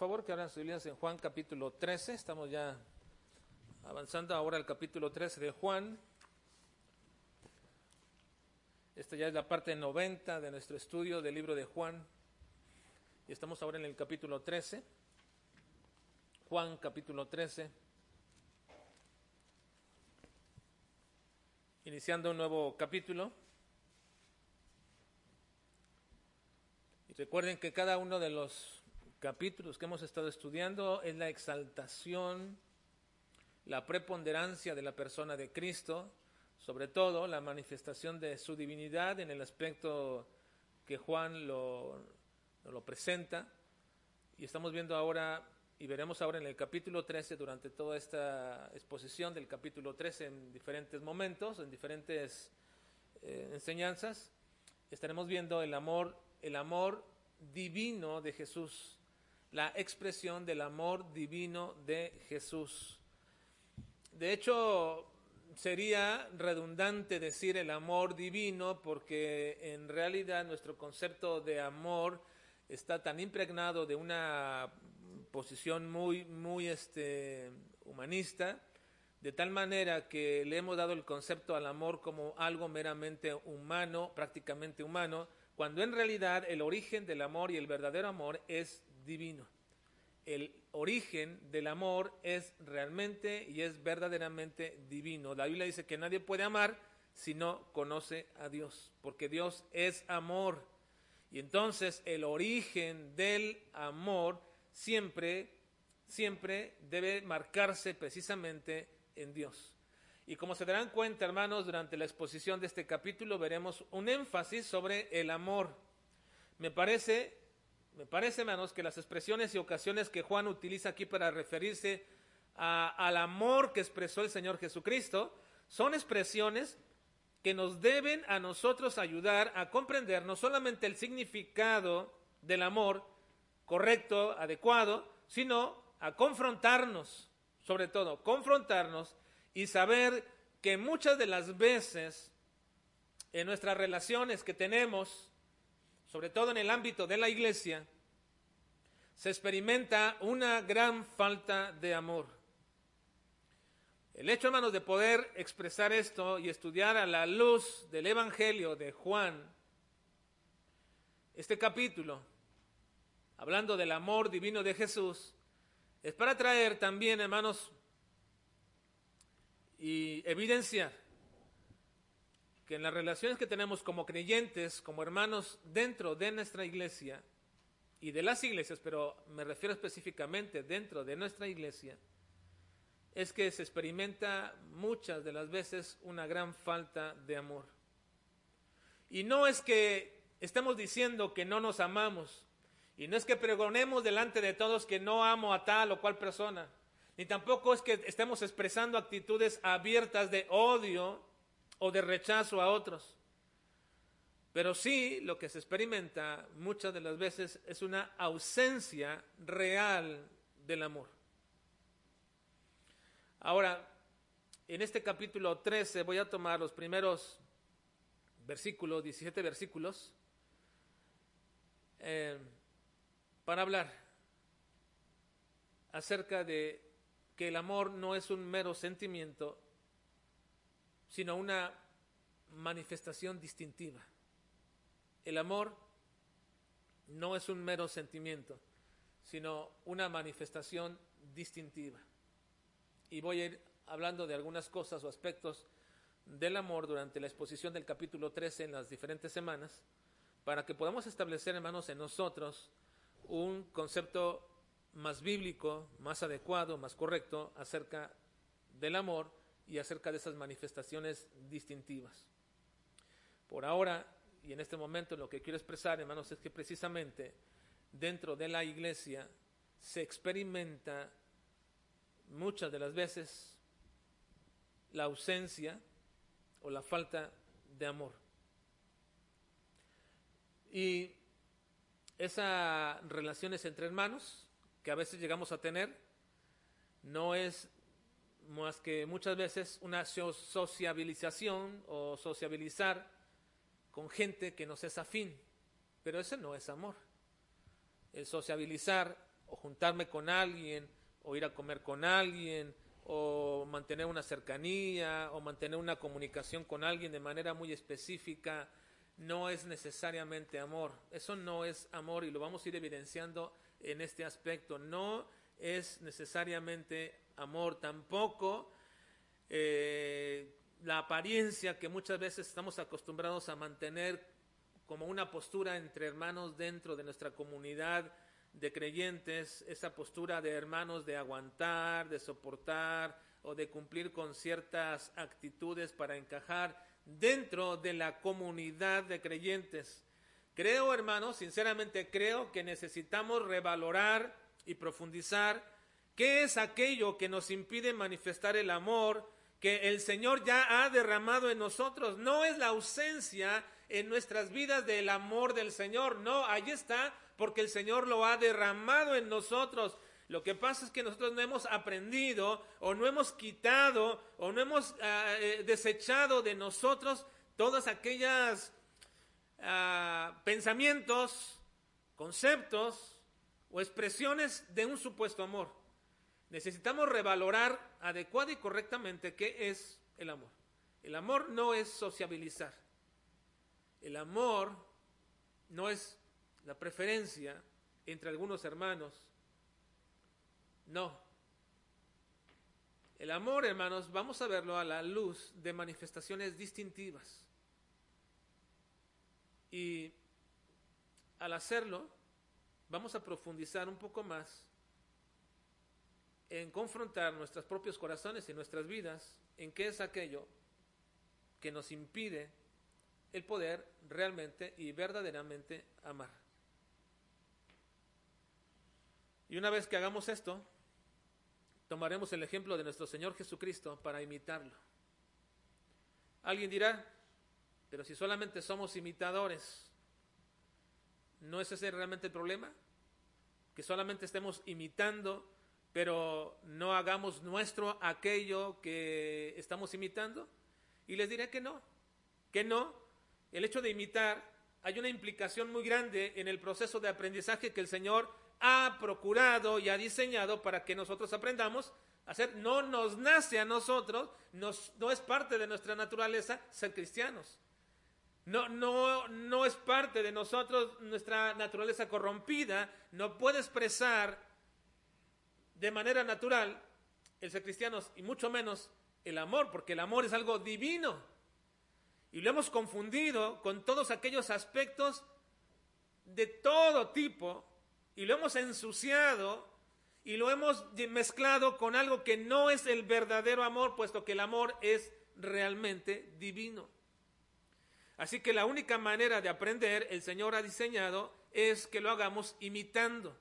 favor que abran sus Biblias en Juan capítulo 13. Estamos ya avanzando ahora al capítulo 13 de Juan. Esta ya es la parte 90 de nuestro estudio del libro de Juan. Y estamos ahora en el capítulo 13. Juan capítulo 13. Iniciando un nuevo capítulo. Y recuerden que cada uno de los capítulos que hemos estado estudiando es la exaltación, la preponderancia de la persona de Cristo, sobre todo la manifestación de su divinidad en el aspecto que Juan lo, lo presenta. Y estamos viendo ahora, y veremos ahora en el capítulo 13, durante toda esta exposición del capítulo 13 en diferentes momentos, en diferentes eh, enseñanzas, estaremos viendo el amor, el amor divino de Jesús la expresión del amor divino de Jesús. De hecho, sería redundante decir el amor divino porque en realidad nuestro concepto de amor está tan impregnado de una posición muy, muy este, humanista, de tal manera que le hemos dado el concepto al amor como algo meramente humano, prácticamente humano, cuando en realidad el origen del amor y el verdadero amor es divino. El origen del amor es realmente y es verdaderamente divino. La Biblia dice que nadie puede amar si no conoce a Dios, porque Dios es amor. Y entonces el origen del amor siempre, siempre debe marcarse precisamente en Dios. Y como se darán cuenta, hermanos, durante la exposición de este capítulo veremos un énfasis sobre el amor. Me parece me parece, hermanos, que las expresiones y ocasiones que Juan utiliza aquí para referirse al amor que expresó el Señor Jesucristo son expresiones que nos deben a nosotros ayudar a comprender no solamente el significado del amor correcto, adecuado, sino a confrontarnos, sobre todo, confrontarnos y saber que muchas de las veces en nuestras relaciones que tenemos sobre todo en el ámbito de la iglesia, se experimenta una gran falta de amor. El hecho, hermanos, de poder expresar esto y estudiar a la luz del Evangelio de Juan, este capítulo, hablando del amor divino de Jesús, es para traer también, hermanos, y evidenciar que en las relaciones que tenemos como creyentes, como hermanos dentro de nuestra iglesia y de las iglesias, pero me refiero específicamente dentro de nuestra iglesia, es que se experimenta muchas de las veces una gran falta de amor. Y no es que estemos diciendo que no nos amamos, y no es que pregonemos delante de todos que no amo a tal o cual persona, ni tampoco es que estemos expresando actitudes abiertas de odio o de rechazo a otros. Pero sí lo que se experimenta muchas de las veces es una ausencia real del amor. Ahora, en este capítulo 13 voy a tomar los primeros versículos, 17 versículos, eh, para hablar acerca de que el amor no es un mero sentimiento, sino una manifestación distintiva. El amor no es un mero sentimiento, sino una manifestación distintiva. Y voy a ir hablando de algunas cosas o aspectos del amor durante la exposición del capítulo 13 en las diferentes semanas, para que podamos establecer, hermanos, en nosotros un concepto más bíblico, más adecuado, más correcto acerca del amor y acerca de esas manifestaciones distintivas. Por ahora y en este momento lo que quiero expresar, hermanos, es que precisamente dentro de la iglesia se experimenta muchas de las veces la ausencia o la falta de amor. Y esas relaciones entre hermanos que a veces llegamos a tener no es más que muchas veces una sociabilización o sociabilizar con gente que nos es afín, pero ese no es amor. El sociabilizar o juntarme con alguien, o ir a comer con alguien, o mantener una cercanía, o mantener una comunicación con alguien de manera muy específica, no es necesariamente amor. Eso no es amor y lo vamos a ir evidenciando en este aspecto. No es necesariamente amor tampoco. Eh, la apariencia que muchas veces estamos acostumbrados a mantener como una postura entre hermanos dentro de nuestra comunidad de creyentes, esa postura de hermanos de aguantar, de soportar o de cumplir con ciertas actitudes para encajar dentro de la comunidad de creyentes. Creo, hermanos, sinceramente creo que necesitamos revalorar y profundizar qué es aquello que nos impide manifestar el amor que el Señor ya ha derramado en nosotros. No es la ausencia en nuestras vidas del amor del Señor, no, ahí está, porque el Señor lo ha derramado en nosotros. Lo que pasa es que nosotros no hemos aprendido o no hemos quitado o no hemos ah, eh, desechado de nosotros todas aquellas ah, pensamientos, conceptos o expresiones de un supuesto amor. Necesitamos revalorar adecuada y correctamente qué es el amor. El amor no es sociabilizar. El amor no es la preferencia entre algunos hermanos. No. El amor, hermanos, vamos a verlo a la luz de manifestaciones distintivas. Y al hacerlo, vamos a profundizar un poco más en confrontar nuestros propios corazones y nuestras vidas en qué es aquello que nos impide el poder realmente y verdaderamente amar. Y una vez que hagamos esto, tomaremos el ejemplo de nuestro Señor Jesucristo para imitarlo. Alguien dirá, pero si solamente somos imitadores, ¿no es ese realmente el problema? Que solamente estemos imitando pero no hagamos nuestro aquello que estamos imitando? Y les diré que no, que no. El hecho de imitar, hay una implicación muy grande en el proceso de aprendizaje que el Señor ha procurado y ha diseñado para que nosotros aprendamos a hacer. No nos nace a nosotros, no es parte de nuestra naturaleza ser cristianos. No, no, no es parte de nosotros nuestra naturaleza corrompida, no puede expresar de manera natural el ser cristianos y mucho menos el amor, porque el amor es algo divino. Y lo hemos confundido con todos aquellos aspectos de todo tipo y lo hemos ensuciado y lo hemos mezclado con algo que no es el verdadero amor, puesto que el amor es realmente divino. Así que la única manera de aprender el Señor ha diseñado es que lo hagamos imitando.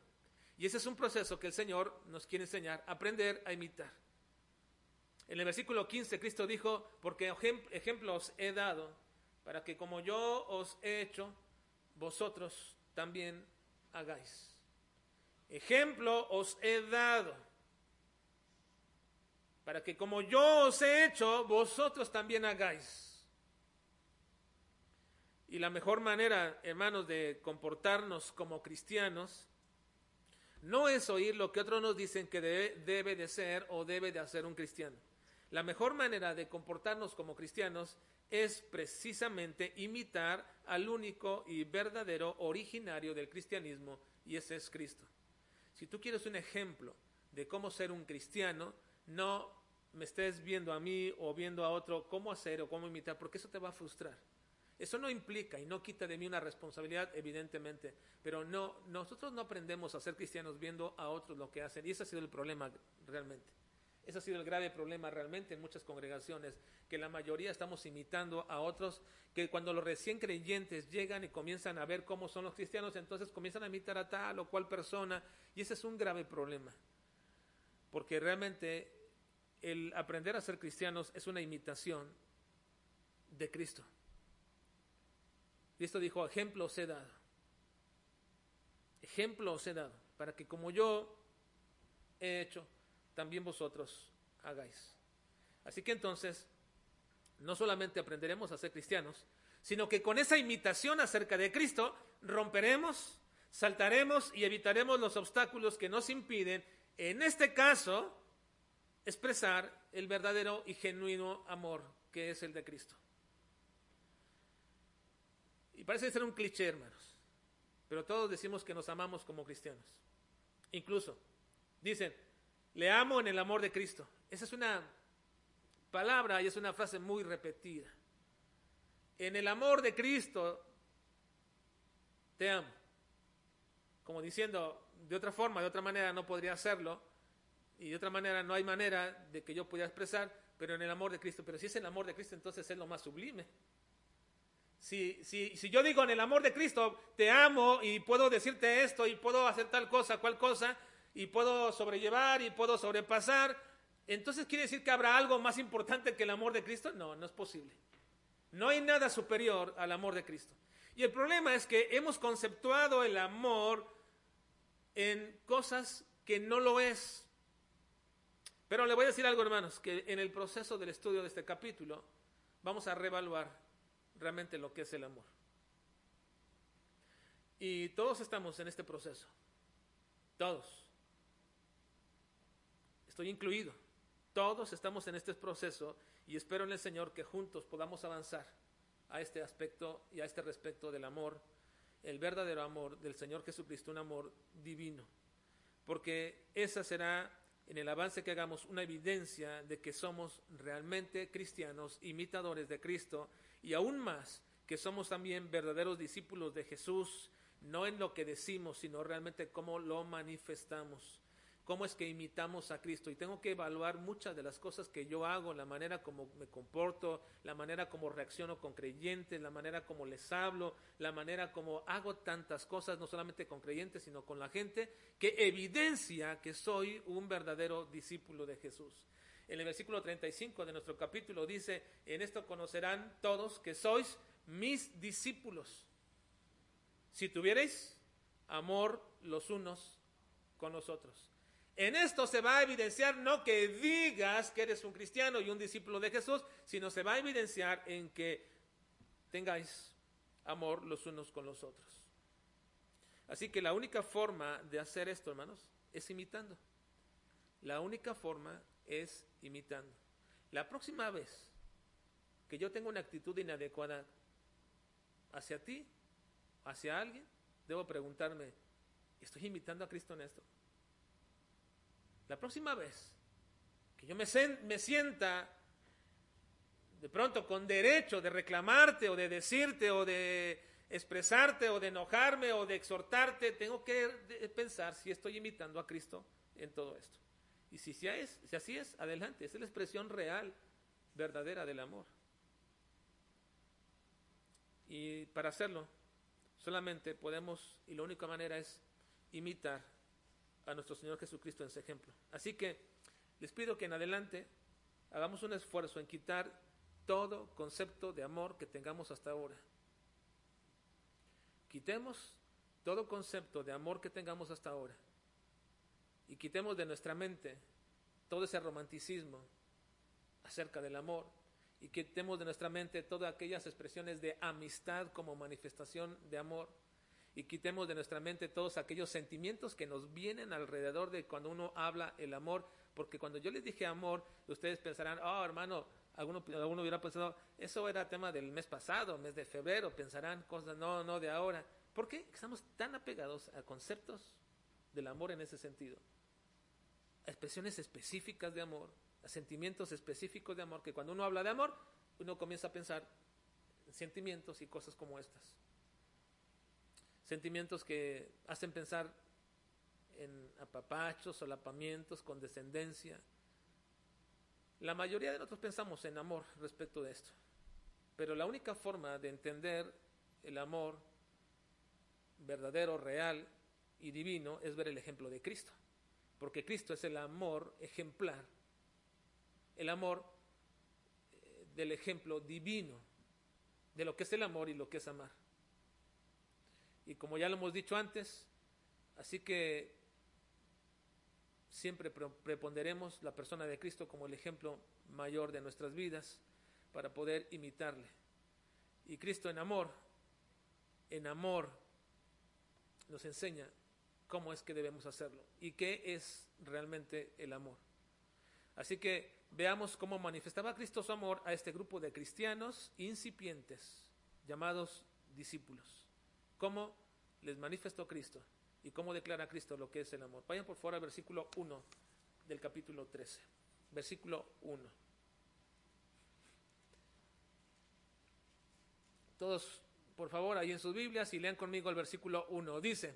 Y ese es un proceso que el Señor nos quiere enseñar, aprender a imitar. En el versículo 15 Cristo dijo, porque ejemplos he dado, para que como yo os he hecho, vosotros también hagáis. Ejemplo os he dado, para que como yo os he hecho, vosotros también hagáis. Y la mejor manera, hermanos, de comportarnos como cristianos no es oír lo que otros nos dicen que debe, de ser o debe de hacer un cristiano. La mejor manera de comportarnos como cristianos es precisamente imitar al único y verdadero originario del cristianismo, y ese es Cristo. Si tú quieres un ejemplo de cómo ser un cristiano, no me estés viendo a mí o viendo a otro cómo hacer o cómo imitar, porque eso te va a frustrar. Eso no implica y no quita de mí una responsabilidad, evidentemente, pero no, nosotros no aprendemos a ser cristianos viendo a otros lo que hacen, y ese ha sido el problema realmente. Ese ha sido el grave problema realmente en muchas congregaciones, que la mayoría estamos imitando a otros, que cuando los recién creyentes llegan y comienzan a ver cómo son los cristianos, entonces comienzan a imitar a tal o cual persona, y ese es un grave problema, porque realmente el aprender a ser cristianos es una imitación de Cristo. Cristo dijo, ejemplo os he dado. Ejemplo os he dado, para que como yo he hecho, también vosotros hagáis. Así que entonces, no solamente aprenderemos a ser cristianos, sino que con esa imitación acerca de Cristo romperemos, Saltaremos y evitaremos los obstáculos que nos impiden, en este caso, expresar el verdadero y genuino amor que es el de Cristo. Y parece ser un cliché, hermanos, pero todos decimos que nos amamos como cristianos. Incluso, dicen, le amo en el amor de Cristo. Esa es una palabra y es una frase muy repetida. En el amor de Cristo te amo. Como diciendo, de otra forma, de otra manera no podría hacerlo, y de otra manera no hay manera de que yo pudiera expresar, pero en el amor de Cristo. Pero si es el amor de Cristo, entonces es lo más sublime. Si, si, si yo digo en el amor de Cristo, te amo y puedo decirte esto y puedo hacer tal cosa, cual cosa, y puedo sobrellevar y puedo sobrepasar, entonces quiere decir que habrá algo más importante que el amor de Cristo. No, no es posible. No hay nada superior al amor de Cristo. Y el problema es que hemos conceptuado el amor en cosas que no lo es. Pero le voy a decir algo, hermanos, que en el proceso del estudio de este capítulo vamos a reevaluar realmente lo que es el amor. Y todos estamos en este proceso. Todos. Estoy incluido. Todos estamos en este proceso y espero en el Señor que juntos podamos avanzar a este aspecto y a este respecto del amor, el verdadero amor del Señor Jesucristo, un amor divino. Porque esa será en el avance que hagamos una evidencia de que somos realmente cristianos, imitadores de Cristo y aún más que somos también verdaderos discípulos de Jesús, no en lo que decimos, sino realmente cómo lo manifestamos cómo es que imitamos a Cristo. Y tengo que evaluar muchas de las cosas que yo hago, la manera como me comporto, la manera como reacciono con creyentes, la manera como les hablo, la manera como hago tantas cosas, no solamente con creyentes, sino con la gente, que evidencia que soy un verdadero discípulo de Jesús. En el versículo 35 de nuestro capítulo dice, en esto conocerán todos que sois mis discípulos. Si tuvierais amor los unos con los otros. En esto se va a evidenciar no que digas que eres un cristiano y un discípulo de Jesús, sino se va a evidenciar en que tengáis amor los unos con los otros. Así que la única forma de hacer esto, hermanos, es imitando. La única forma es imitando. La próxima vez que yo tenga una actitud inadecuada hacia ti, hacia alguien, debo preguntarme, ¿estoy imitando a Cristo en esto? La próxima vez que yo me, me sienta de pronto con derecho de reclamarte o de decirte o de expresarte o de enojarme o de exhortarte, tengo que pensar si estoy imitando a Cristo en todo esto. Y si, es, así es, adelante, esa es la expresión real, verdadera del amor. Y para hacerlo, solamente podemos, y la única manera es imitar a nuestro Señor Jesucristo en ese ejemplo. Así que les pido que en adelante hagamos un esfuerzo en quitar todo concepto de amor que tengamos hasta ahora. Quitemos todo concepto de amor que tengamos hasta ahora y quitemos de nuestra mente todo ese romanticismo acerca del amor y quitemos de nuestra mente todas aquellas expresiones de amistad como manifestación de amor y quitemos de nuestra mente todos aquellos sentimientos que nos vienen alrededor de cuando uno habla el amor, porque cuando yo les dije amor, ustedes pensarán, oh hermano, alguno, alguno hubiera pensado, eso era tema del mes pasado, mes de febrero, pensarán cosas, no, no de ahora. ¿Por qué estamos tan apegados a conceptos del amor en ese sentido? Expresiones específicas de amor, a sentimientos específicos de amor, que cuando uno habla de amor, uno comienza a pensar en sentimientos y cosas como estas sentimientos que hacen pensar en apapachos, solapamientos, condescendencia. La mayoría de nosotros pensamos en amor respecto de esto, pero la única forma de entender el amor verdadero, real y divino es ver el ejemplo de Cristo, porque Cristo es el amor ejemplar, el amor eh, del ejemplo divino de lo que es el amor y lo que es amar. Y como ya lo hemos dicho antes, así que siempre preponderemos la persona de Cristo como el ejemplo mayor de nuestras vidas para poder imitarle. Y Cristo en amor, en amor, nos enseña cómo es que debemos hacerlo y qué es realmente el amor. Así que veamos cómo manifestaba Cristo su amor a este grupo de cristianos incipientes llamados discípulos. Cómo les manifestó Cristo y cómo declara Cristo lo que es el amor. Vayan por favor al versículo 1 del capítulo 13. Versículo 1. Todos, por favor, ahí en sus Biblias y lean conmigo el versículo 1. Dice,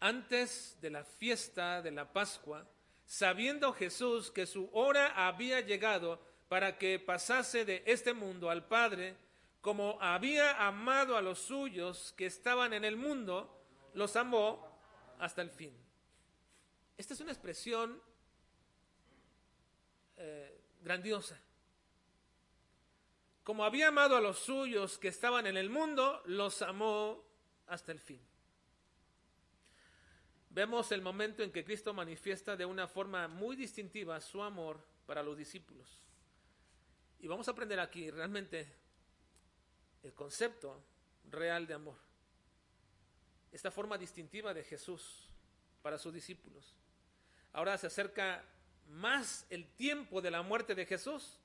antes de la fiesta de la Pascua, sabiendo Jesús que su hora había llegado para que pasase de este mundo al Padre, como había amado a los suyos que estaban en el mundo, los amó hasta el fin. Esta es una expresión eh, grandiosa. Como había amado a los suyos que estaban en el mundo, los amó hasta el fin. Vemos el momento en que Cristo manifiesta de una forma muy distintiva su amor para los discípulos. Y vamos a aprender aquí realmente el concepto real de amor. Esta forma distintiva de Jesús para sus discípulos. Ahora se acerca más el tiempo de la muerte de Jesús.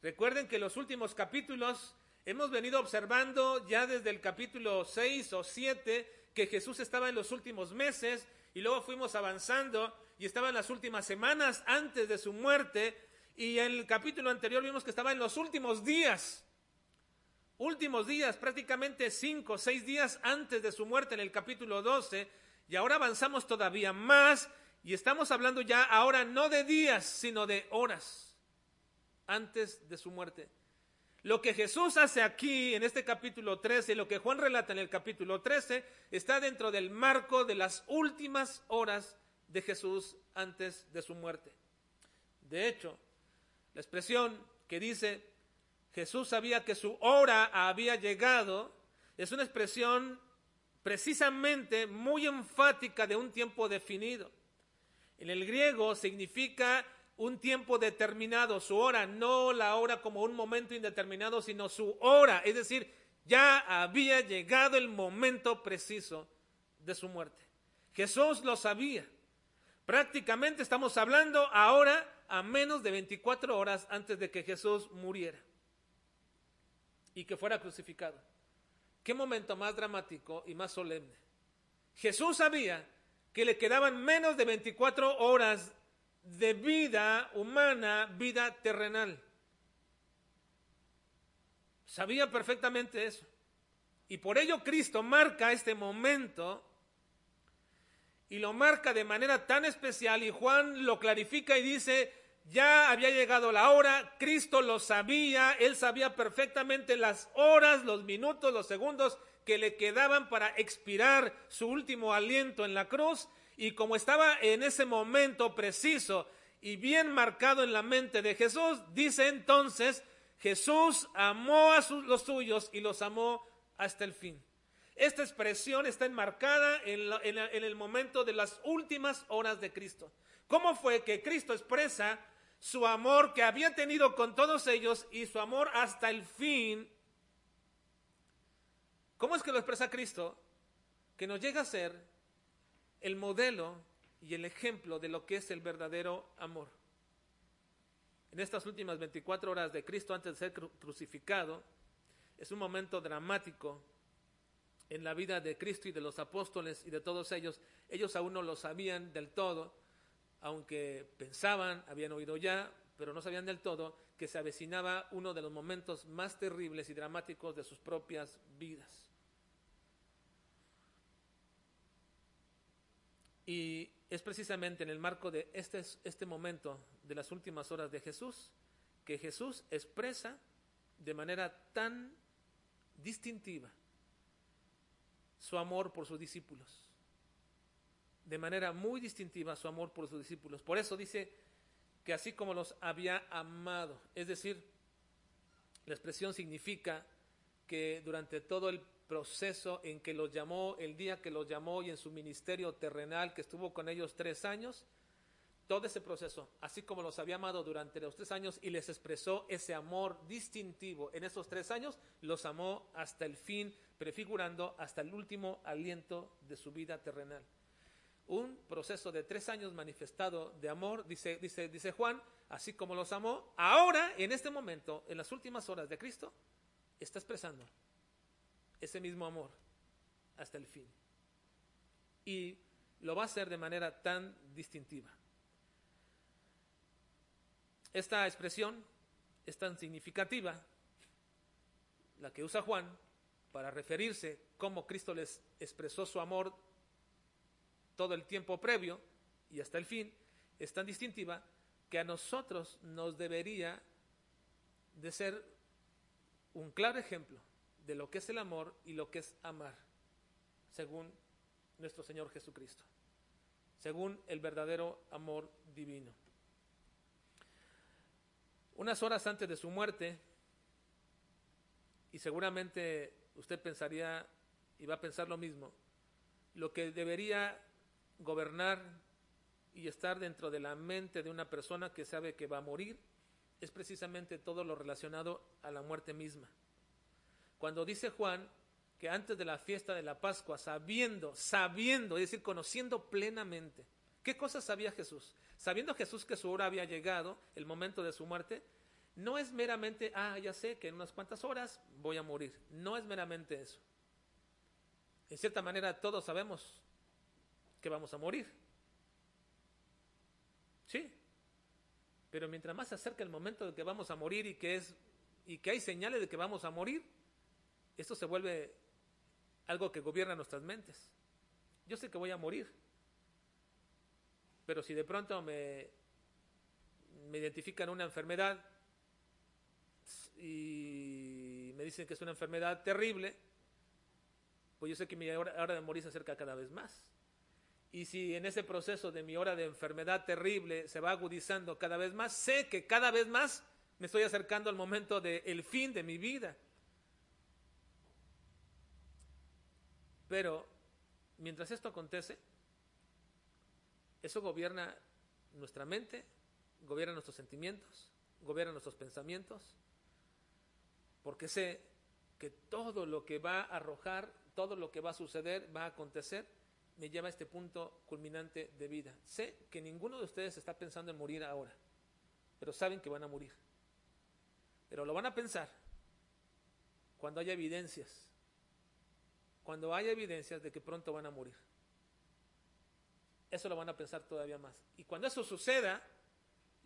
Recuerden que en los últimos capítulos hemos venido observando ya desde el capítulo 6 o 7 que Jesús estaba en los últimos meses y luego fuimos avanzando y estaba en las últimas semanas antes de su muerte y en el capítulo anterior vimos que estaba en los últimos días. Últimos días, prácticamente cinco seis días antes de su muerte en el capítulo 12 y ahora avanzamos todavía más y estamos hablando ya ahora no de días, sino de horas antes de su muerte. Lo que Jesús hace aquí en este capítulo 13 y lo que Juan relata en el capítulo 13 está dentro del marco de las últimas horas de Jesús antes de su muerte. De hecho, la expresión que dice Jesús sabía que su hora había llegado es una expresión precisamente muy enfática de un tiempo definido. En el griego significa un tiempo determinado, su hora, no la hora como un momento indeterminado, sino su hora, es decir, ya había llegado el momento preciso de su muerte. Jesús lo sabía. Prácticamente estamos hablando ahora a menos de 24 horas antes de que Jesús muriera y que fuera crucificado. ¿Qué momento más dramático y más solemne? Jesús sabía que le quedaban menos de 24 horas de vida humana, vida terrenal. Sabía perfectamente eso. Y por ello Cristo marca este momento y lo marca de manera tan especial y Juan lo clarifica y dice, ya había llegado la hora, Cristo lo sabía, él sabía perfectamente las horas, los minutos, los segundos que le quedaban para expirar su último aliento en la cruz y como estaba en ese momento preciso y bien marcado en la mente de Jesús, dice entonces, Jesús amó a los suyos y los amó hasta el fin. Esta expresión está enmarcada en, en el momento de las últimas horas de Cristo. ¿Cómo fue que Cristo expresa su amor que había tenido con todos ellos y su amor hasta el fin? ¿Cómo es que lo expresa Cristo? Que nos llega a ser el modelo y el ejemplo de lo que es el verdadero amor. En estas últimas 24 horas de Cristo antes de ser crucificado, es un momento dramático en la vida de Cristo y de los apóstoles y de todos ellos. Ellos aún no lo sabían del todo, aunque pensaban, habían oído ya, pero no sabían del todo que se avecinaba uno de los momentos más terribles y dramáticos de sus propias vidas. Y es precisamente en el marco de este, este momento de las últimas horas de Jesús que Jesús expresa de manera tan distintiva su amor por sus discípulos. De manera muy distintiva su amor por sus discípulos. Por eso dice que así como los había amado, es decir, la expresión significa que durante todo el proceso en que los llamó, el día que los llamó y en su ministerio terrenal que estuvo con ellos tres años, todo ese proceso, así como los había amado durante los tres años y les expresó ese amor distintivo en esos tres años, los amó hasta el fin prefigurando hasta el último aliento de su vida terrenal. Un proceso de tres años manifestado de amor, dice, dice, dice Juan, así como los amó, ahora, en este momento, en las últimas horas de Cristo, está expresando ese mismo amor hasta el fin. Y lo va a hacer de manera tan distintiva. Esta expresión es tan significativa, la que usa Juan, para referirse cómo Cristo les expresó su amor todo el tiempo previo y hasta el fin, es tan distintiva que a nosotros nos debería de ser un claro ejemplo de lo que es el amor y lo que es amar, según nuestro Señor Jesucristo, según el verdadero amor divino. Unas horas antes de su muerte, y seguramente usted pensaría y va a pensar lo mismo, lo que debería gobernar y estar dentro de la mente de una persona que sabe que va a morir es precisamente todo lo relacionado a la muerte misma. Cuando dice Juan que antes de la fiesta de la Pascua, sabiendo, sabiendo, es decir, conociendo plenamente, ¿qué cosas sabía Jesús? Sabiendo Jesús que su hora había llegado, el momento de su muerte, no es meramente, ah, ya sé que en unas cuantas horas voy a morir. No es meramente eso. En cierta manera todos sabemos que vamos a morir. Sí. Pero mientras más se acerca el momento de que vamos a morir y que es y que hay señales de que vamos a morir, esto se vuelve algo que gobierna nuestras mentes. Yo sé que voy a morir, pero si de pronto me, me identifican una enfermedad y me dicen que es una enfermedad terrible, pues yo sé que mi hora, de morir se acerca cada vez más. Y si en ese proceso de mi hora de enfermedad terrible se va agudizando cada vez más, sé que cada vez más me estoy acercando al momento del fin de mi vida. Pero mientras esto acontece, eso gobierna nuestra mente, gobierna nuestros sentimientos, gobierna nuestros pensamientos, porque sé que todo lo que va a arrojar, todo lo que va a suceder, va a acontecer, me lleva a este punto culminante de vida. Sé que ninguno de ustedes está pensando en morir ahora, pero saben que van a morir. Pero lo van a pensar cuando haya evidencias cuando haya evidencias de que pronto van a morir. Eso lo van a pensar todavía más. Y cuando eso suceda,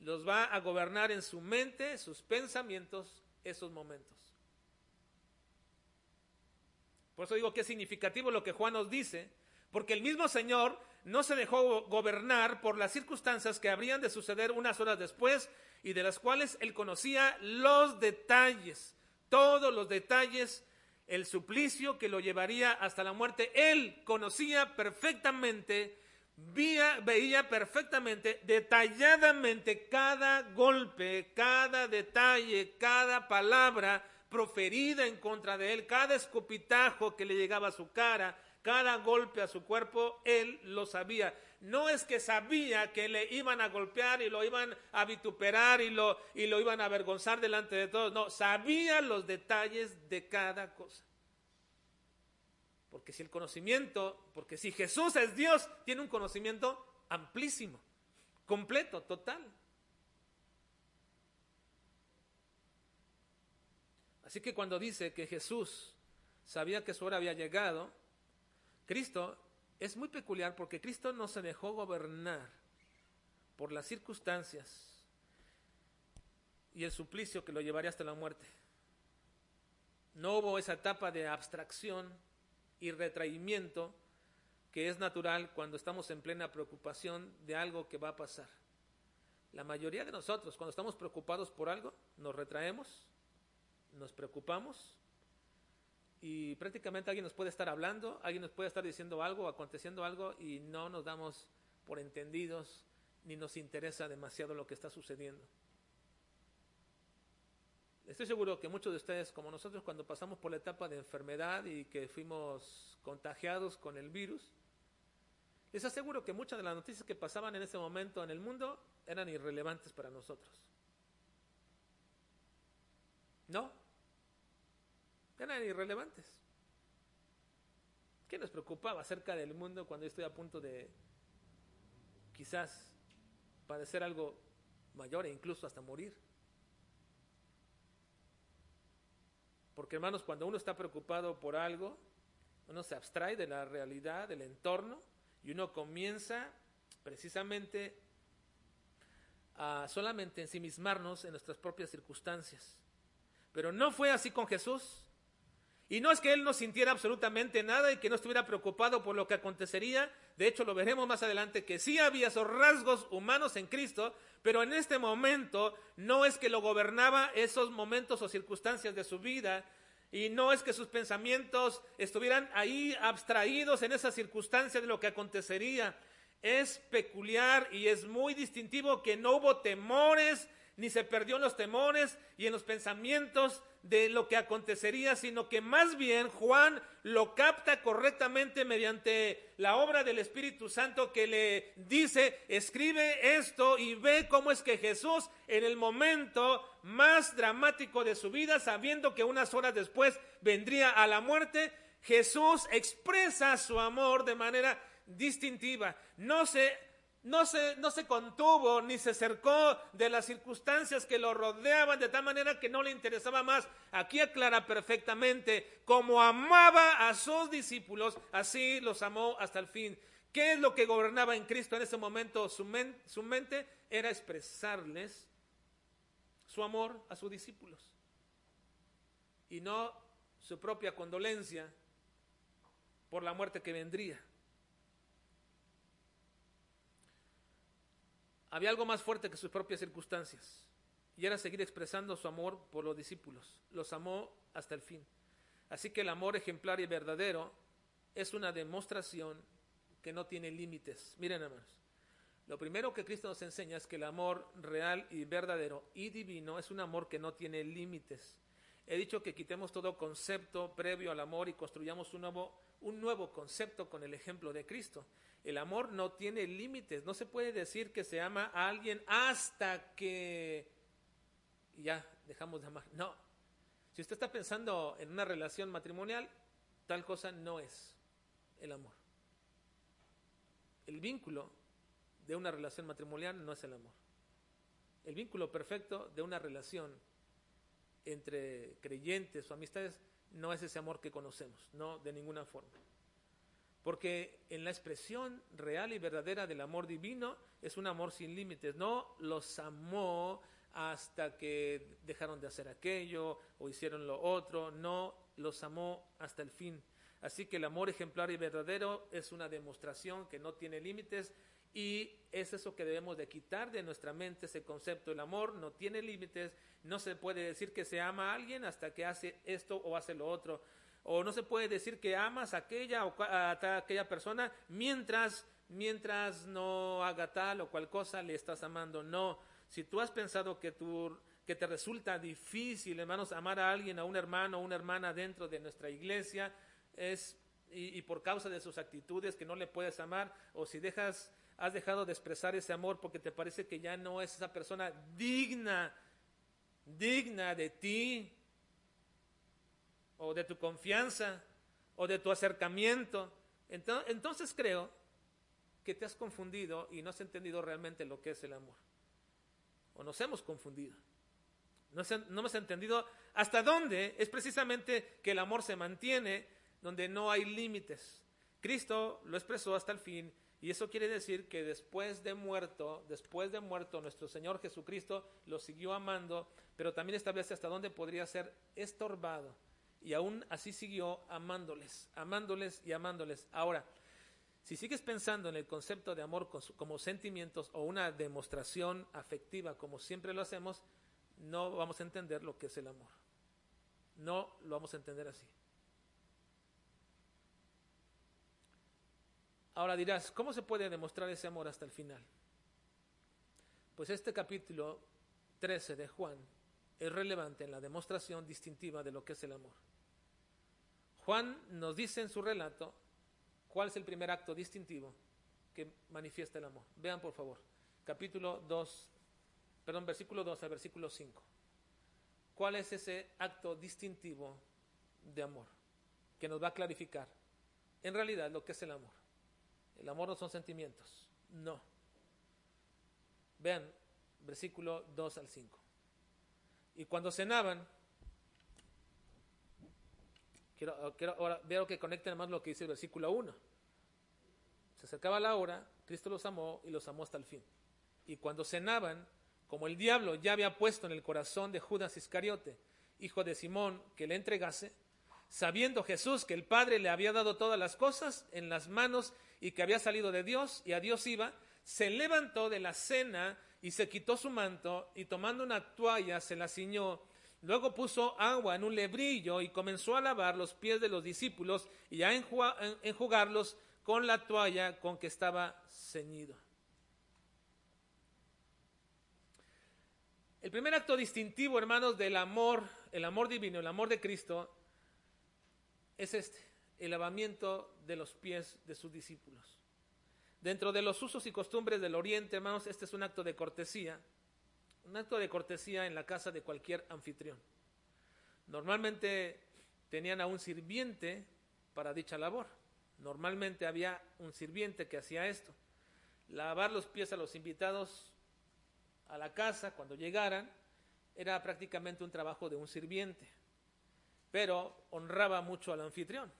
los va a gobernar en su mente, sus pensamientos, esos momentos. Por eso digo que es significativo lo que Juan nos dice, porque el mismo Señor no se dejó gobernar por las circunstancias que habrían de suceder unas horas después y de las cuales él conocía los detalles, todos los detalles el suplicio que lo llevaría hasta la muerte. Él conocía perfectamente, veía perfectamente, detalladamente cada golpe, cada detalle, cada palabra proferida en contra de él, cada escupitajo que le llegaba a su cara, cada golpe a su cuerpo, él lo sabía. No es que sabía que le iban a golpear y lo iban a vituperar y lo, y lo iban a avergonzar delante de todos. No, sabía los detalles de cada cosa. Porque si el conocimiento, porque si Jesús es Dios, tiene un conocimiento amplísimo, completo, total. Así que cuando dice que Jesús sabía que su hora había llegado, Cristo es muy peculiar porque Cristo no se dejó gobernar por las circunstancias y el suplicio que lo llevaría hasta la muerte. No hubo esa etapa de abstracción y retraimiento que es natural cuando estamos en plena preocupación de algo que va a pasar. La mayoría de nosotros, cuando estamos preocupados por algo, nos retraemos, nos preocupamos y prácticamente alguien nos puede estar hablando, alguien nos puede estar diciendo algo, aconteciendo algo y no nos damos por entendidos ni nos interesa demasiado lo que está sucediendo. Estoy seguro que muchos de ustedes, como nosotros, cuando pasamos por la etapa de enfermedad y que fuimos contagiados con el virus, les aseguro que muchas de las noticias que pasaban en ese momento en el mundo eran irrelevantes para nosotros. ¿No? Eran irrelevantes. ¿Qué nos preocupaba acerca del mundo cuando estoy a punto de quizás padecer algo mayor e incluso hasta morir? Porque hermanos, cuando uno está preocupado por algo, uno se abstrae de la realidad, del entorno, y uno comienza precisamente a solamente ensimismarnos en nuestras propias circunstancias. Pero no fue así con Jesús. Y no es que él no sintiera absolutamente nada y que no estuviera preocupado por lo que acontecería. De hecho, lo veremos más adelante, que sí había esos rasgos humanos en Cristo, pero en este momento no es que lo gobernaba esos momentos o circunstancias de su vida. Y no es que sus pensamientos estuvieran ahí abstraídos en esas circunstancias de lo que acontecería. Es peculiar y es muy distintivo que no hubo temores, ni se perdió en los temores y en los pensamientos de lo que acontecería, sino que más bien Juan lo capta correctamente mediante la obra del Espíritu Santo que le dice, escribe esto y ve cómo es que Jesús en el momento más dramático de su vida, sabiendo que unas horas después vendría a la muerte, Jesús expresa su amor de manera distintiva. No se no se, no se contuvo ni se acercó de las circunstancias que lo rodeaban de tal manera que no le interesaba más. Aquí aclara perfectamente, como amaba a sus discípulos, así los amó hasta el fin. ¿Qué es lo que gobernaba en Cristo en ese momento? Su, su mente era expresarles su amor a sus discípulos y no su propia condolencia por la muerte que vendría. Había algo más fuerte que sus propias circunstancias, y era seguir expresando su amor por los discípulos. Los amó hasta el fin. Así que el amor ejemplar y verdadero es una demostración que no tiene límites. Miren, hermanos, lo primero que Cristo nos enseña es que el amor real y verdadero y divino es un amor que no tiene límites. He dicho que quitemos todo concepto previo al amor y construyamos un nuevo, un nuevo concepto con el ejemplo de Cristo. El amor no tiene límites. No se puede decir que se ama a alguien hasta que ya dejamos de amar. No. Si usted está pensando en una relación matrimonial, tal cosa no es el amor. El vínculo de una relación matrimonial no es el amor. El vínculo perfecto de una relación entre creyentes o amistades no es ese amor que conocemos, no de ninguna forma. Porque en la expresión real y verdadera del amor divino es un amor sin límites. No los amó hasta que dejaron de hacer aquello o hicieron lo otro. No los amó hasta el fin. Así que el amor ejemplar y verdadero es una demostración que no tiene límites y es eso que debemos de quitar de nuestra mente, ese concepto. El amor no tiene límites, no se puede decir que se ama a alguien hasta que hace esto o hace lo otro o no se puede decir que amas a aquella o a aquella persona mientras mientras no haga tal o cual cosa le estás amando. No, si tú has pensado que te resulta difícil, hermanos, amar a alguien, a un hermano o una hermana dentro de nuestra iglesia, es y, y, por causa de sus actitudes que no le puedes amar, o si dejas, has dejado de expresar ese amor porque te parece que ya no es esa persona digna, digna de ti, o de tu confianza o de tu acercamiento. Entonces, creo que te has confundido y no has entendido realmente lo que es el amor. O nos hemos confundido. No, no hemos entendido hasta dónde es precisamente que el amor se mantiene donde no hay límites. Cristo lo expresó hasta el fin y eso quiere decir que después de muerto, después de muerto, nuestro Señor Jesucristo lo siguió amando, pero también establece hasta dónde podría ser estorbado y aún así siguió amándoles, amándoles y amándoles. Ahora, si sigues pensando en el concepto de amor como sentimientos o una demostración afectiva como siempre lo hacemos, no vamos a entender lo que es el amor. No lo vamos a entender así. Ahora dirás, ¿cómo se puede demostrar ese amor hasta el final? Pues este capítulo 13 de Juan es relevante en la demostración distintiva de lo que es el amor. Juan nos dice en su relato cuál es el primer acto distintivo que manifiesta el amor. Vean por favor, capítulo 2, perdón, versículo 2 al versículo 5. ¿Cuál es ese acto distintivo de amor que nos va a clarificar en realidad lo que es el amor. El amor no son sentimientos, no. Vean, versículo 2 al 5. Y cuando cenaban, quiero, quiero ahora veo que conecten más lo que dice el versículo 1. Se acercaba la hora, Cristo los amó y los amó hasta el fin. Y cuando cenaban, como el diablo ya había puesto en el corazón de Judas Iscariote, hijo de Simón, que le entregase, sabiendo Jesús que el Padre le había dado todas las cosas en las manos y que había salido de Dios y a Dios iba, se levantó de la cena y se quitó su manto y tomando una toalla se la ciñó. Luego puso agua en un lebrillo y comenzó a lavar los pies de los discípulos y a enjugarlos con la toalla con que estaba ceñido. El primer acto distintivo, hermanos, del amor, el amor divino, el amor de Cristo, es este, el lavamiento de los pies de sus discípulos. Dentro de los usos y costumbres del Oriente, hermanos, este es un acto de cortesía, un acto de cortesía en la casa de cualquier anfitrión. Normalmente tenían a un sirviente para dicha labor. Normalmente había un sirviente que hacía esto. Lavar los pies a los invitados a la casa cuando llegaran era prácticamente un trabajo de un sirviente, pero honraba mucho al anfitrión.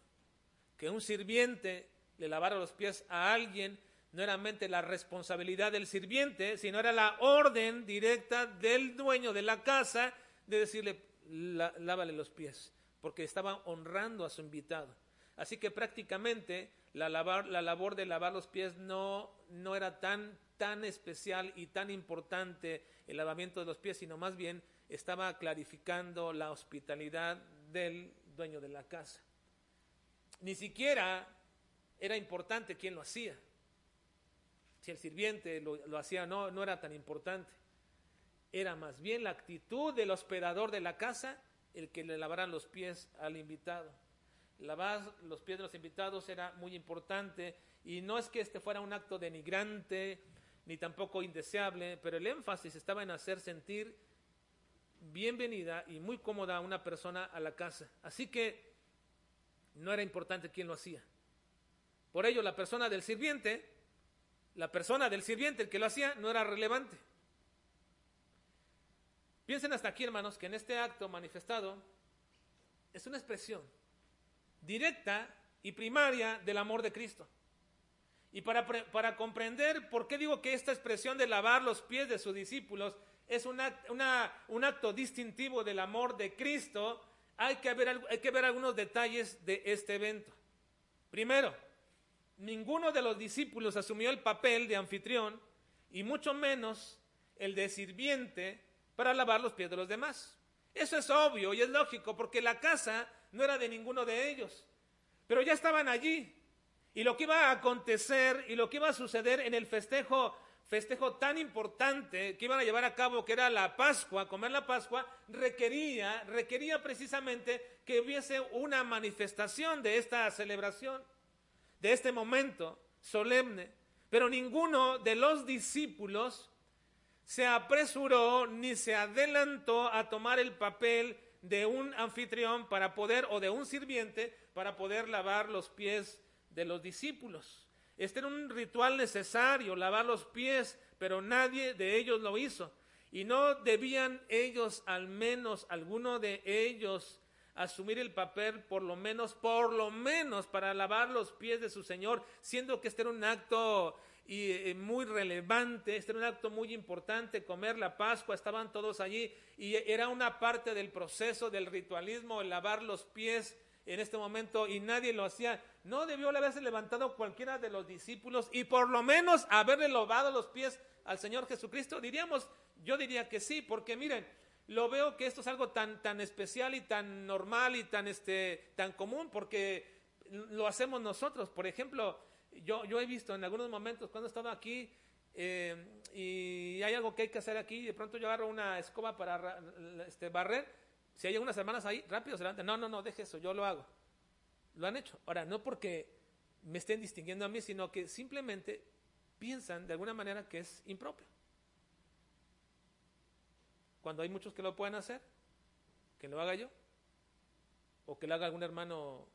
Que un sirviente le lavara los pies a alguien no era mente la responsabilidad del sirviente, sino era la orden directa del dueño de la casa de decirle, lávale los pies, porque estaba honrando a su invitado. Así que prácticamente la, la labor de lavar los pies no, no era tan, tan especial y tan importante el lavamiento de los pies, sino más bien estaba clarificando la hospitalidad del dueño de la casa. Ni siquiera era importante quién lo hacía el sirviente lo, hacía no, no era tan importante. Era más bien la actitud del hospedador de la casa el que le lavaran los pies al invitado. Lavar los pies de los invitados era muy importante y no es que este fuera un acto denigrante ni tampoco indeseable, pero el énfasis estaba en hacer sentir bienvenida y muy cómoda a una persona a la casa. Así que no era importante quién lo hacía. Por ello, la persona del sirviente la persona del sirviente, el que lo hacía, no era relevante. Piensen hasta aquí, hermanos, que en este acto manifestado es una expresión directa y primaria del amor de Cristo. Y para, para, comprender por qué digo que esta expresión de lavar los pies de sus discípulos es una, un acto distintivo del amor de Cristo, hay que, hay que ver algunos detalles de este evento. Primero, ninguno de los discípulos asumió el papel de anfitrión y mucho menos el de sirviente para lavar los pies de los demás. Eso es obvio y es lógico porque la casa no era de ninguno de ellos, pero ya estaban allí. Y lo que iba a acontecer y lo que iba a suceder en el festejo, festejo tan importante que iban a llevar a cabo, que era la Pascua, comer la Pascua, requería, requería precisamente que hubiese una manifestación de esta celebración de este momento solemne, pero ninguno de los discípulos se apresuró ni se adelantó a tomar el papel de un anfitrión para poder, o de un sirviente, para poder lavar los pies de los discípulos. Este era un ritual necesario, lavar los pies, pero nadie de ellos lo hizo. Y no debían ellos, al menos alguno de ellos, asumir el papel por lo menos, por lo menos para lavar los pies de su Señor, siendo que este era un acto y, eh, muy relevante, este era un acto muy importante, comer la Pascua, estaban todos allí y era una parte del proceso del ritualismo, el lavar los pies en este momento y nadie lo hacía. No debió haberse levantado cualquiera de los discípulos y por lo menos haberle lavado los pies al Señor Jesucristo. Diríamos, yo diría que sí, porque miren, lo veo que esto es algo tan, tan especial y tan normal y tan, este, tan común porque lo hacemos nosotros. Por ejemplo, yo, yo he visto en algunos momentos cuando he estado aquí eh, y hay algo que hay que hacer aquí, de pronto yo agarro una escoba para este, barrer, si hay unas hermanas ahí, rápido se levantan, no, no, no, deje eso, yo lo hago. Lo han hecho. Ahora, no porque me estén distinguiendo a mí, sino que simplemente piensan de alguna manera que es impropio cuando hay muchos que lo pueden hacer, que lo haga yo, o que lo haga algún hermano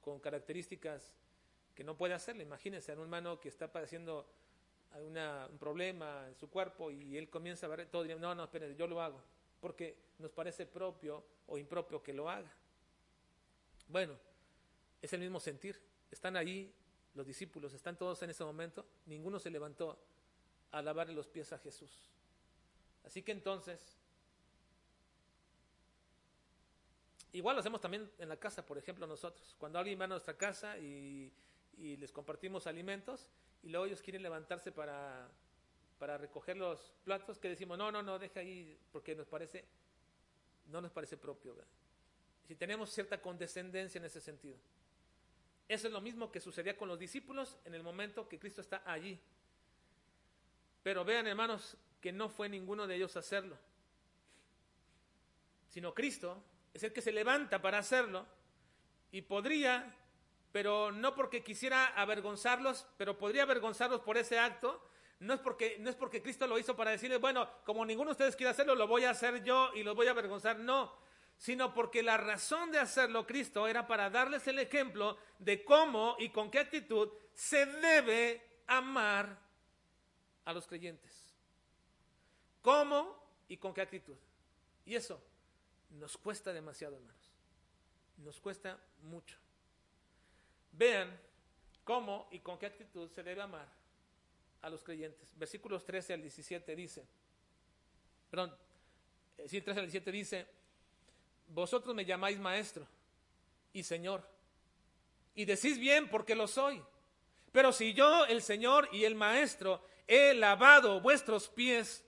con características que no puede hacerlo. Imagínense a un hermano que está padeciendo un problema en su cuerpo y él comienza a ver todo, diría, no, no, espérense, yo lo hago, porque nos parece propio o impropio que lo haga. Bueno, es el mismo sentir. Están allí los discípulos, están todos en ese momento, ninguno se levantó a lavarle los pies a Jesús. Así que entonces, igual lo hacemos también en la casa, por ejemplo, nosotros. Cuando alguien va a nuestra casa y, les compartimos alimentos y luego ellos quieren levantarse para, para recoger los platos, que decimos, no, no, no, deja ahí, porque nos parece, no nos parece propio. Si tenemos cierta condescendencia en ese sentido. Eso es lo mismo que sucedía con los discípulos en el momento que Cristo está allí. Pero vean, hermanos, que no fue ninguno de ellos hacerlo, sino Cristo es el que se levanta para hacerlo y podría, pero no porque quisiera avergonzarlos, pero podría avergonzarlos por ese acto. No es, porque, no es porque Cristo lo hizo para decirles, bueno, como ninguno de ustedes quiere hacerlo, lo voy a hacer yo y los voy a avergonzar. No, sino porque la razón de hacerlo Cristo era para darles el ejemplo de cómo y con qué actitud se debe amar a los creyentes. ¿Cómo y con qué actitud? Y eso nos cuesta demasiado, hermanos. Nos cuesta mucho. Vean cómo y con qué actitud se debe amar a los creyentes. Versículos 13 al 17 dice, perdón, eh, sí, 13 al 17 dice, vosotros me llamáis maestro y señor, y decís bien porque lo soy. Pero si yo, el Señor y el Maestro, he lavado vuestros pies,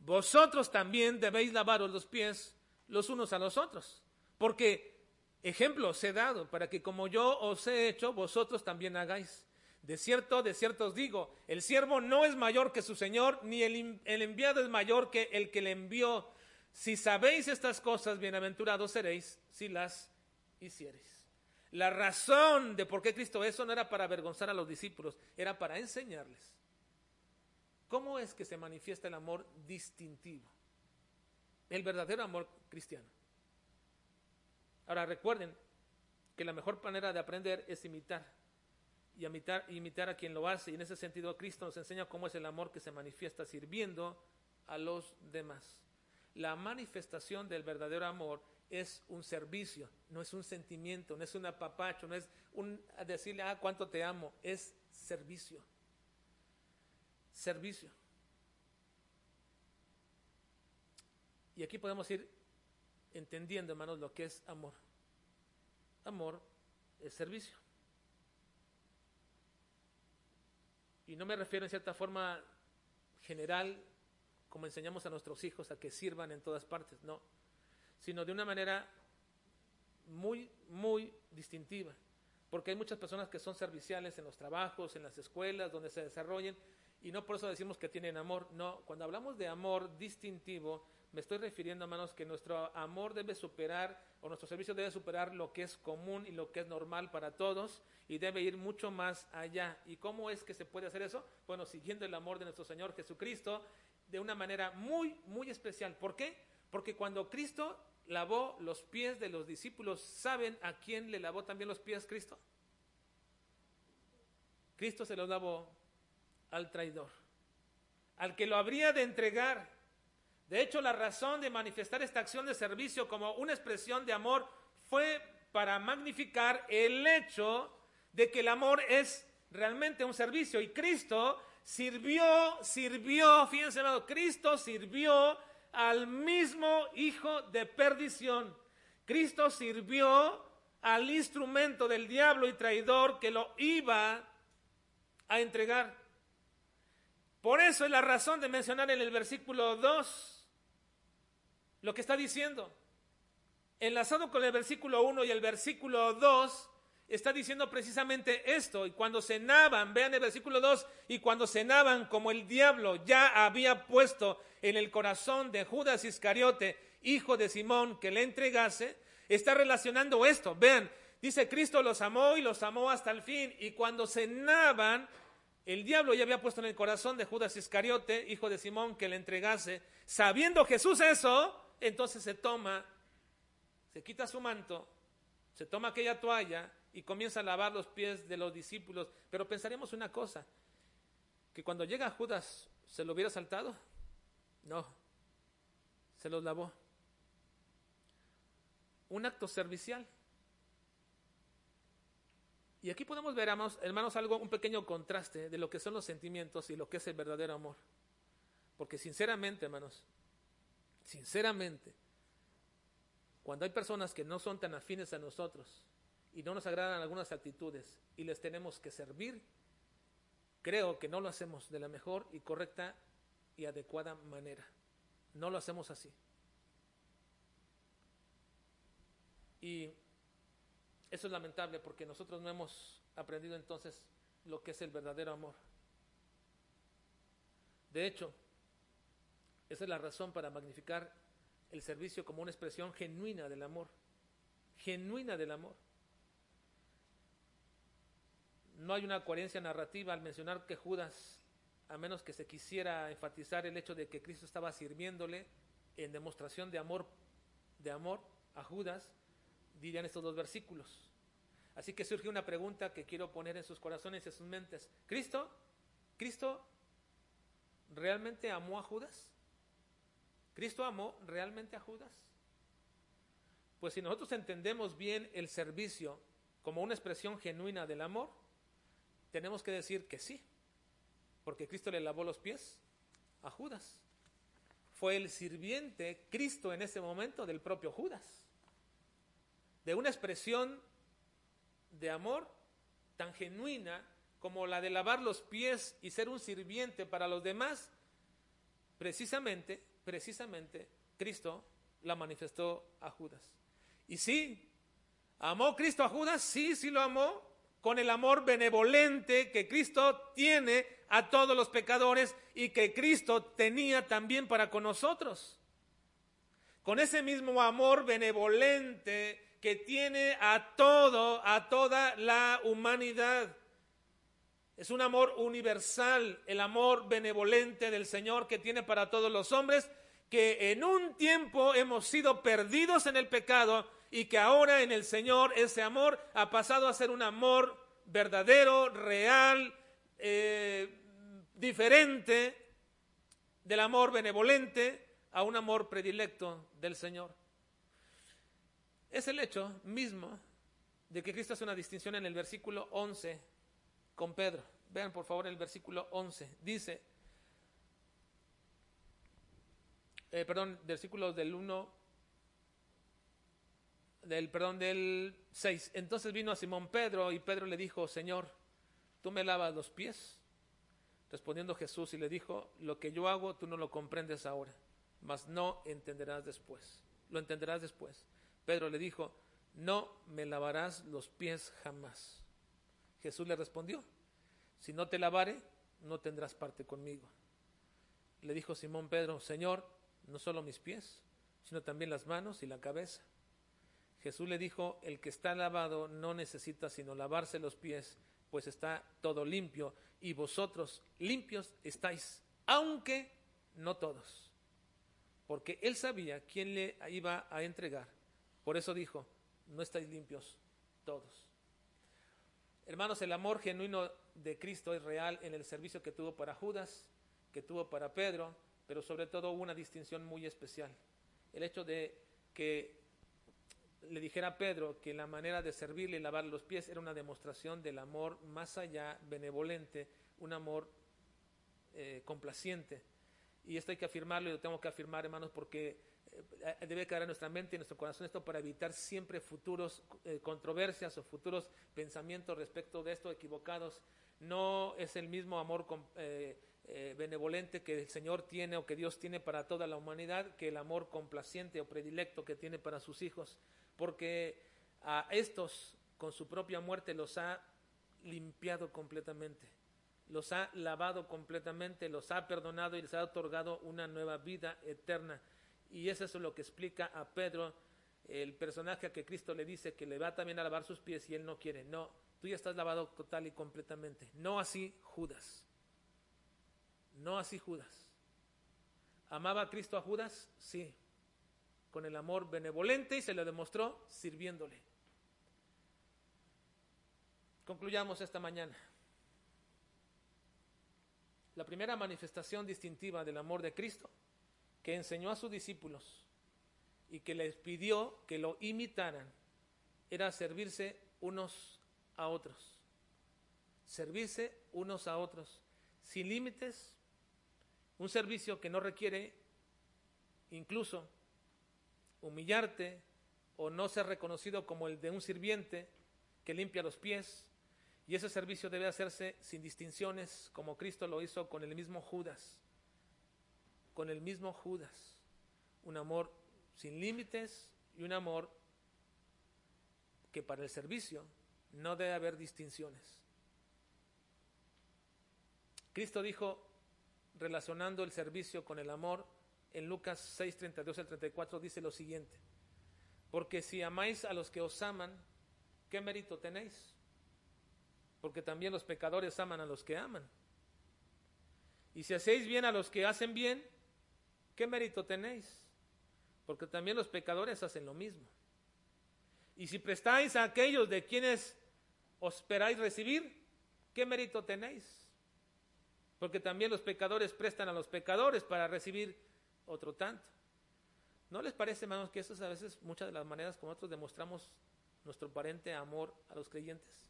vosotros también debéis lavaros los pies los unos a los otros. Porque ejemplo os he dado para que como yo os he hecho, vosotros también hagáis. De cierto, de cierto os digo, el siervo no es mayor que su Señor, ni el, enviado es mayor que el que le envió. Si sabéis estas cosas, bienaventurados seréis si las hiciereis. La razón de por qué Cristo eso no era para avergonzar a los discípulos, era para enseñarles cómo es que se manifiesta el amor distintivo, el verdadero amor cristiano. Ahora recuerden que la mejor manera de aprender es imitar y imitar, a quien lo hace. Y en ese sentido Cristo nos enseña cómo es el amor que se manifiesta sirviendo a los demás. La manifestación del verdadero amor es un servicio, no es un sentimiento, no es un apapacho, no es un decirle, ah, cuánto te amo, es servicio. Servicio. Y aquí podemos ir entendiendo, hermanos, lo que es amor. Amor es servicio. Y no me refiero en cierta forma general como enseñamos a nuestros hijos a que sirvan en todas partes, no, sino de una manera muy, muy distintiva. Porque hay muchas personas que son serviciales en los trabajos, en las escuelas, donde se desarrollen, y no por eso decimos que tienen amor. No, cuando hablamos de amor distintivo, me estoy refiriendo, hermanos, que nuestro amor debe superar, o nuestro servicio debe superar lo que es común y lo que es normal para todos, y debe ir mucho más allá. ¿Y cómo es que se puede hacer eso? Bueno, siguiendo el amor de nuestro Señor Jesucristo, de una manera muy, muy especial. ¿Por qué? Porque cuando Cristo lavó los pies de los discípulos, ¿saben a quién le lavó también los pies Cristo? Cristo se los lavó al traidor, al que lo habría de entregar. De hecho, la razón de manifestar esta acción de servicio como una expresión de amor fue para magnificar el hecho de que el amor es realmente un servicio y Cristo sirvió, sirvió, fíjense, Cristo sirvió al mismo hijo de perdición. Cristo sirvió al instrumento del diablo y traidor que lo iba a entregar. Por eso es la razón de mencionar en el versículo 2 lo que está diciendo. Enlazado con el versículo 1 y el versículo 2, está diciendo precisamente esto. Y cuando cenaban, vean el versículo 2, y cuando cenaban como el diablo ya había puesto en el corazón de Judas Iscariote, hijo de Simón, que le entregase, está relacionando esto. Vean, dice Cristo los amó y los amó hasta el fin. Y cuando cenaban, el diablo ya había puesto en el corazón de Judas Iscariote, hijo de Simón, que le entregase. Sabiendo Jesús eso, entonces se toma, se quita su manto, se toma aquella toalla y comienza a lavar los pies de los discípulos. Pero pensaremos una cosa, que cuando llega Judas, ¿se lo hubiera saltado? No, se los lavó. Un acto servicial. Y aquí podemos ver, hermanos, algo, un pequeño contraste de lo que son los sentimientos y lo que es el verdadero amor. Porque sinceramente, hermanos, sinceramente, cuando hay personas que no son tan afines a nosotros y no nos agradan algunas actitudes y les tenemos que servir, creo que no lo hacemos de la mejor y correcta y adecuada manera. No lo hacemos así. Y eso es lamentable porque nosotros no hemos aprendido entonces lo que es el verdadero amor. De hecho, esa es la razón para magnificar el servicio como una expresión genuina del amor. Genuina del amor. No hay una coherencia narrativa al mencionar que Judas, a menos que se quisiera enfatizar el hecho de que Cristo estaba sirviéndole en demostración de amor, de amor a Judas, dirían estos dos versículos. Así que surge una pregunta que quiero poner en sus corazones y en sus mentes. ¿Cristo? ¿Cristo realmente amó a Judas? ¿Cristo amó realmente a Judas? Pues si nosotros entendemos bien el servicio como una expresión genuina del amor, tenemos que decir que sí, porque Cristo le lavó los pies a Judas. Fue el sirviente Cristo en ese momento del propio Judas de una expresión de amor tan genuina como la de lavar los pies y ser un sirviente para los demás, precisamente, precisamente, Cristo la manifestó a Judas. Y sí, ¿amó Cristo a Judas? Sí, sí lo amó, con el amor benevolente que Cristo tiene a todos los pecadores y que Cristo tenía también para con nosotros. Con ese mismo amor benevolente que tiene a todo, a toda la humanidad. Es un amor universal, el amor benevolente del Señor que tiene para todos los hombres, que en un tiempo hemos sido perdidos en el pecado y que ahora en el Señor ese amor ha pasado a ser un amor verdadero, real, eh, diferente del amor benevolente a un amor predilecto del Señor es el hecho mismo de que Cristo hace una distinción en el versículo 11 con Pedro. Vean por favor el versículo 11. Dice, eh, perdón, versículos del 1, del, perdón, del 6. Entonces vino a Simón Pedro y Pedro le dijo, Señor, ¿tú me lavas los pies? Respondiendo Jesús y le dijo, lo que yo hago tú no lo comprendes ahora, mas no entenderás después. Lo entenderás después. Pedro le dijo, no me lavarás los pies jamás. Jesús le respondió, si no te lavare, no tendrás parte conmigo. Le dijo Simón Pedro, Señor, no solo mis pies, sino también las manos y la cabeza. Jesús le dijo, el que está lavado no necesita sino lavarse los pies, pues está todo limpio, y vosotros limpios estáis, aunque no todos. Porque él sabía quién le iba a entregar por eso dijo, no estáis limpios todos. Hermanos, el amor genuino de Cristo es real en el servicio que tuvo para Judas, que tuvo para Pedro, pero sobre todo una distinción muy especial. El hecho de que le dijera a Pedro que la manera de servirle y lavar los pies era una demostración del amor más allá, benevolente, un amor eh, complaciente. Y esto hay que afirmarlo y lo tengo que afirmar, hermanos, porque debe quedar en nuestra mente y en nuestro corazón esto para evitar siempre futuros eh, controversias o futuros pensamientos respecto de esto equivocados. No es el mismo amor eh, benevolente que el Señor tiene o que Dios tiene para toda la humanidad que el amor complaciente o predilecto que tiene para sus hijos, porque a estos con su propia muerte los ha limpiado completamente, los ha lavado completamente, los ha perdonado y les ha otorgado una nueva vida eterna. Y eso es lo que explica a Pedro, el personaje a que Cristo le dice que le va también a lavar sus pies y él no quiere. No, tú ya estás lavado total y completamente. No así Judas. No así Judas. ¿Amaba a Cristo a Judas? Sí. Con el amor benevolente y se lo demostró sirviéndole. Concluyamos esta mañana. La primera manifestación distintiva del amor de Cristo que enseñó a sus discípulos y que les pidió que lo imitaran era servirse unos a otros. Servirse unos a otros, sin límites, un servicio que no requiere incluso humillarte o no ser reconocido como el de un sirviente que limpia los pies. Y ese servicio debe hacerse sin distinciones, como Cristo lo hizo con el mismo Judas. Con el mismo Judas. Un amor sin límites y un amor que para el servicio no debe haber distinciones. Cristo dijo, relacionando el servicio con el amor, en Lucas 6, 32 al 34 dice lo siguiente, porque si amáis a los que os aman, ¿qué mérito tenéis? Porque también los pecadores aman a los que aman. Y si hacéis bien a los que hacen bien, ¿qué mérito tenéis? Porque también los pecadores hacen lo mismo. Y si prestáis a aquellos de quienes os esperáis recibir, ¿qué mérito tenéis? Porque también los pecadores prestan a los pecadores para recibir otro tanto. ¿No les parece, hermanos, que eso es a veces muchas de las maneras como nosotros demostramos nuestro aparente amor a los creyentes?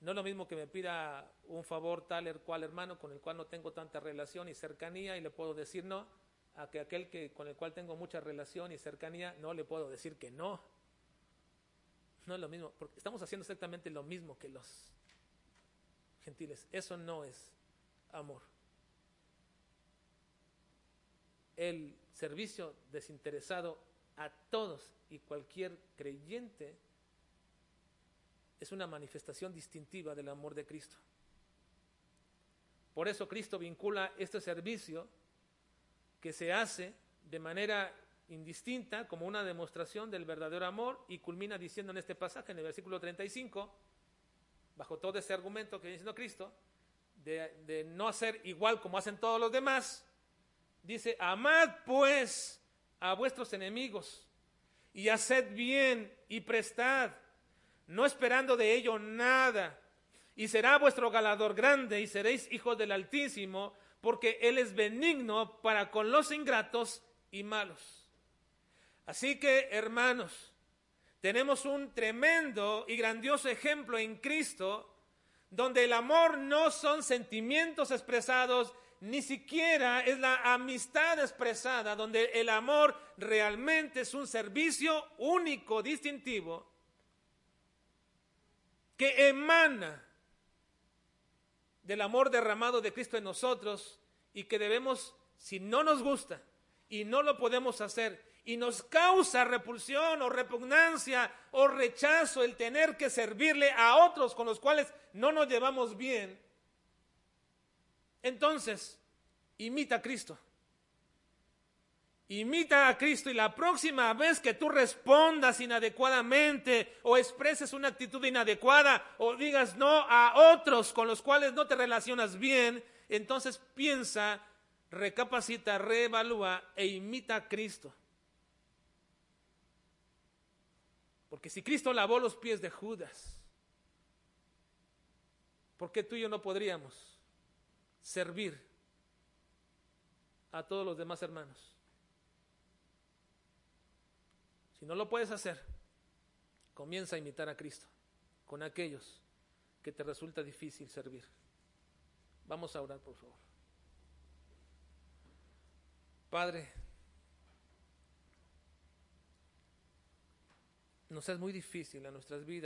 No es lo mismo que me pida un favor tal el cual hermano con el cual no tengo tanta relación y cercanía y le puedo decir no, a que aquel que con el cual tengo mucha relación y cercanía no le puedo decir que no. No es lo mismo, porque estamos haciendo exactamente lo mismo que los gentiles. Eso no es amor el servicio desinteresado a todos y cualquier creyente es una manifestación distintiva del amor de Cristo. Por eso Cristo vincula este servicio que se hace de manera indistinta como una demostración del verdadero amor y culmina diciendo en este pasaje, en el versículo 35, bajo todo ese argumento que dice Cristo, de, de no hacer igual como hacen todos los demás, Dice, amad pues a vuestros enemigos y haced bien y prestad, no esperando de ello nada. Y será vuestro galador grande y seréis hijos del Altísimo, porque Él es benigno para con los ingratos y malos. Así que, hermanos, tenemos un tremendo y grandioso ejemplo en Cristo, donde el amor no son sentimientos expresados ni siquiera es la amistad expresada, donde el amor realmente es un servicio único, distintivo, que emana del amor derramado de Cristo en nosotros y que debemos, si no nos gusta y no lo podemos hacer y nos causa repulsión o repugnancia o rechazo el tener que servirle a otros con los cuales no nos llevamos bien, entonces, imita a Cristo. Imita a Cristo y la próxima vez que tú respondas inadecuadamente o expreses una actitud inadecuada o digas no a otros con los cuales no te relacionas bien, entonces piensa, recapacita, reevalúa e imita a Cristo. Porque si Cristo lavó los pies de Judas, ¿por qué tú y yo no podríamos? servir a todos los demás hermanos. Si no lo puedes hacer, comienza a imitar a Cristo con aquellos que te resulta difícil servir. Vamos a orar, por favor. Padre, nos es muy difícil a nuestras vidas.